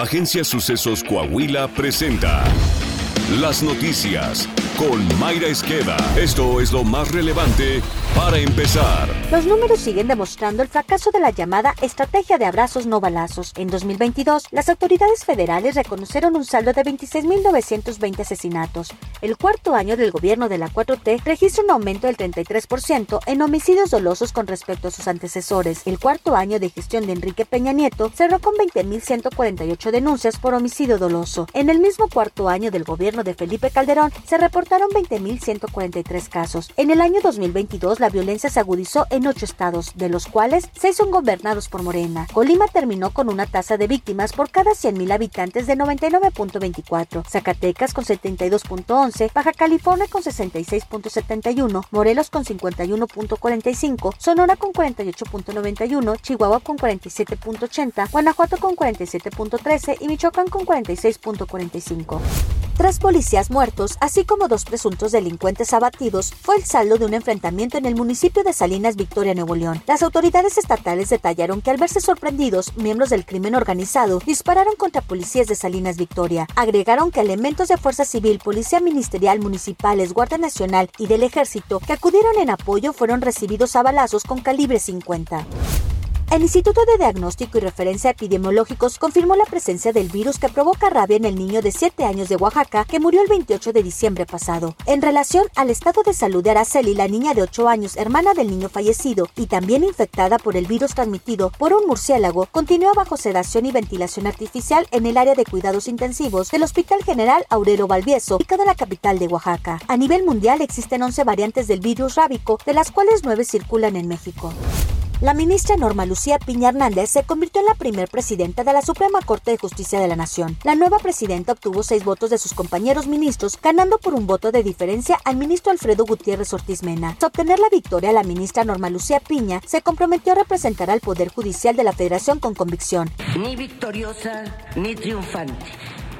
Agencia Sucesos Coahuila presenta Las Noticias con Mayra Esqueda. Esto es lo más relevante para empezar. Los números siguen demostrando el fracaso de la llamada estrategia de abrazos no balazos. En 2022, las autoridades federales reconocieron un saldo de 26.920 asesinatos. El cuarto año del gobierno de la 4T registra un aumento del 33% en homicidios dolosos con respecto a sus antecesores. El cuarto año de gestión de Enrique Peña Nieto cerró con 20.148 denuncias por homicidio doloso. En el mismo cuarto año del gobierno de Felipe Calderón se reportaron 20.143 casos. En el año 2022 la violencia se agudizó en ocho estados, de los cuales seis son gobernados por Morena. Colima terminó con una tasa de víctimas por cada 100.000 habitantes de 99.24, Zacatecas con 72.11, Baja California con 66.71, Morelos con 51.45, Sonora con 48.91, Chihuahua con 47.80, Guanajuato con 47.13 y Michoacán con 46.45. Tres policías muertos, así como dos presuntos delincuentes abatidos, fue el saldo de un enfrentamiento en el municipio de Salinas Victoria, Nuevo León. Las autoridades estatales detallaron que al verse sorprendidos, miembros del crimen organizado dispararon contra policías de Salinas Victoria. Agregaron que elementos de Fuerza Civil, Policía Ministerial, Municipales, Guardia Nacional y del Ejército que acudieron en apoyo fueron recibidos a balazos con calibre 50. El Instituto de Diagnóstico y Referencia Epidemiológicos confirmó la presencia del virus que provoca rabia en el niño de 7 años de Oaxaca que murió el 28 de diciembre pasado. En relación al estado de salud de Araceli, la niña de 8 años, hermana del niño fallecido y también infectada por el virus transmitido por un murciélago, continúa bajo sedación y ventilación artificial en el área de cuidados intensivos del Hospital General Aurelio Valvieso, ubicado en la capital de Oaxaca. A nivel mundial existen 11 variantes del virus rábico, de las cuales 9 circulan en México. La ministra Norma Lucía Piña Hernández se convirtió en la primer presidenta de la Suprema Corte de Justicia de la Nación. La nueva presidenta obtuvo seis votos de sus compañeros ministros, ganando por un voto de diferencia al ministro Alfredo Gutiérrez Ortiz Mena. Tras obtener la victoria, la ministra Norma Lucía Piña se comprometió a representar al Poder Judicial de la Federación con convicción. Ni victoriosa ni triunfante.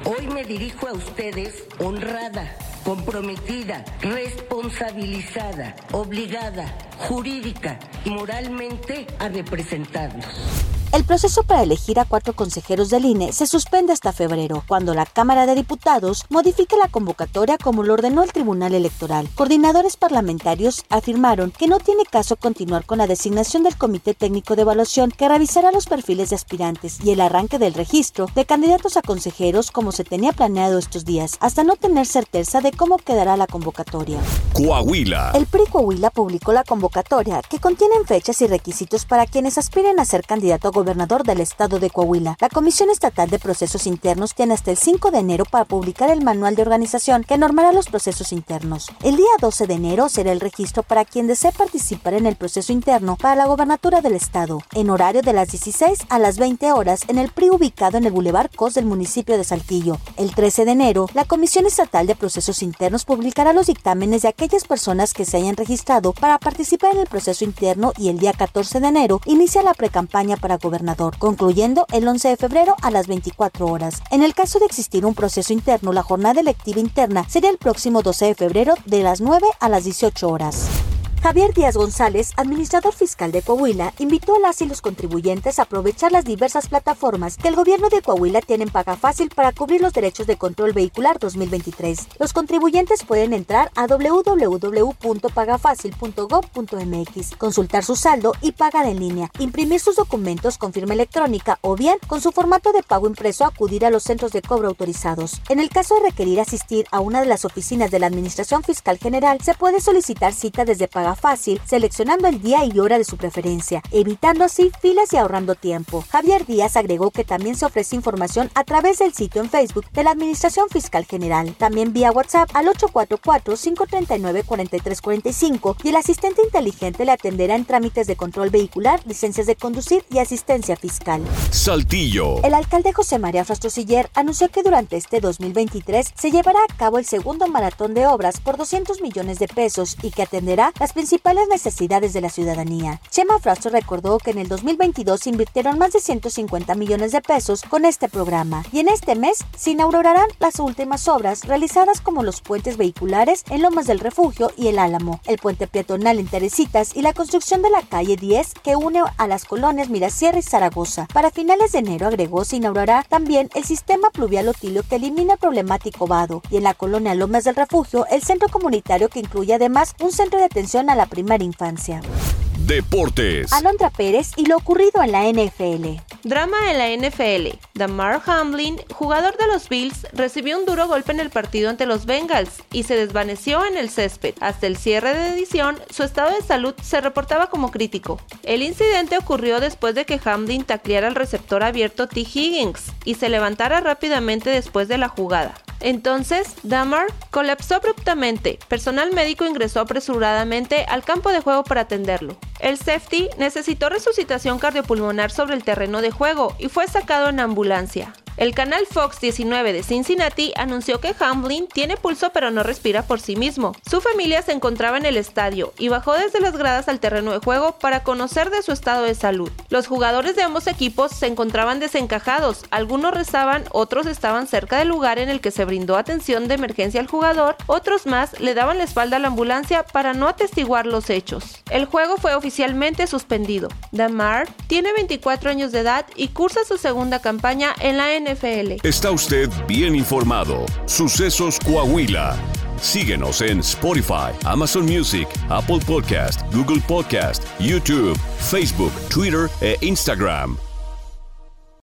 Hoy me dirijo a ustedes honrada comprometida, responsabilizada, obligada, jurídica y moralmente a representarlos. El proceso para elegir a cuatro consejeros del INE se suspende hasta febrero, cuando la Cámara de Diputados modifique la convocatoria como lo ordenó el Tribunal Electoral. Coordinadores parlamentarios afirmaron que no tiene caso continuar con la designación del Comité Técnico de Evaluación que revisará los perfiles de aspirantes y el arranque del registro de candidatos a consejeros como se tenía planeado estos días, hasta no tener certeza de cómo quedará la convocatoria. Coahuila. El PRI Coahuila publicó la convocatoria que contiene fechas y requisitos para quienes aspiren a ser candidato a gobernador del estado de Coahuila. La Comisión Estatal de Procesos Internos tiene hasta el 5 de enero para publicar el manual de organización que normará los procesos internos. El día 12 de enero será el registro para quien desee participar en el proceso interno para la gobernatura del estado, en horario de las 16 a las 20 horas en el PRI ubicado en el Boulevard Cos del municipio de Saltillo. El 13 de enero, la Comisión Estatal de Procesos Internos publicará los dictámenes de aquellas personas que se hayan registrado para participar en el proceso interno y el día 14 de enero inicia la precampaña para gobernador gobernador, concluyendo el 11 de febrero a las 24 horas. En el caso de existir un proceso interno, la jornada electiva interna sería el próximo 12 de febrero de las 9 a las 18 horas. Javier Díaz González, administrador fiscal de Coahuila, invitó a las y los contribuyentes a aprovechar las diversas plataformas que el gobierno de Coahuila tiene en Paga Fácil para cubrir los derechos de control vehicular 2023. Los contribuyentes pueden entrar a www.pagafacil.gov.mx, consultar su saldo y pagar en línea, imprimir sus documentos con firma electrónica o bien, con su formato de pago impreso, acudir a los centros de cobro autorizados. En el caso de requerir asistir a una de las oficinas de la Administración Fiscal General, se puede solicitar cita desde Paga Fácil, seleccionando el día y hora de su preferencia, evitando así filas y ahorrando tiempo. Javier Díaz agregó que también se ofrece información a través del sitio en Facebook de la Administración Fiscal General, también vía WhatsApp al 844-539-4345 y el asistente inteligente le atenderá en trámites de control vehicular, licencias de conducir y asistencia fiscal. Saltillo. El alcalde José María Frastrosiller anunció que durante este 2023 se llevará a cabo el segundo maratón de obras por 200 millones de pesos y que atenderá las principales necesidades de la ciudadanía. Chema Frausto recordó que en el 2022 se invirtieron más de 150 millones de pesos con este programa y en este mes se inaugurarán las últimas obras realizadas como los puentes vehiculares en Lomas del Refugio y El Álamo, el puente peatonal en Teresitas y la construcción de la calle 10 que une a las colonias Mirasierra y Zaragoza. Para finales de enero, agregó, se inaugurará también el sistema pluvial Otilio que elimina el problemático vado y en la colonia Lomas del Refugio el centro comunitario que incluye además un centro de atención a la primera infancia. Deportes. Alondra Pérez y lo ocurrido en la NFL. Drama en la NFL. Damar Hamlin, jugador de los Bills, recibió un duro golpe en el partido ante los Bengals y se desvaneció en el césped. Hasta el cierre de edición, su estado de salud se reportaba como crítico. El incidente ocurrió después de que Hamlin tacleara al receptor abierto T. Higgins y se levantara rápidamente después de la jugada. Entonces, Damar colapsó abruptamente. Personal médico ingresó apresuradamente al campo de juego para atenderlo. El safety necesitó resucitación cardiopulmonar sobre el terreno de juego y fue sacado en ambulancia. El canal Fox 19 de Cincinnati anunció que Hamlin tiene pulso pero no respira por sí mismo. Su familia se encontraba en el estadio y bajó desde las gradas al terreno de juego para conocer de su estado de salud. Los jugadores de ambos equipos se encontraban desencajados, algunos rezaban, otros estaban cerca del lugar en el que se brindó atención de emergencia al jugador, otros más le daban la espalda a la ambulancia para no atestiguar los hechos. El juego fue oficialmente suspendido. Damar tiene 24 años de edad y cursa su segunda campaña en la Está usted bien informado. Sucesos Coahuila. Síguenos en Spotify, Amazon Music, Apple Podcast, Google Podcast, YouTube, Facebook, Twitter e Instagram.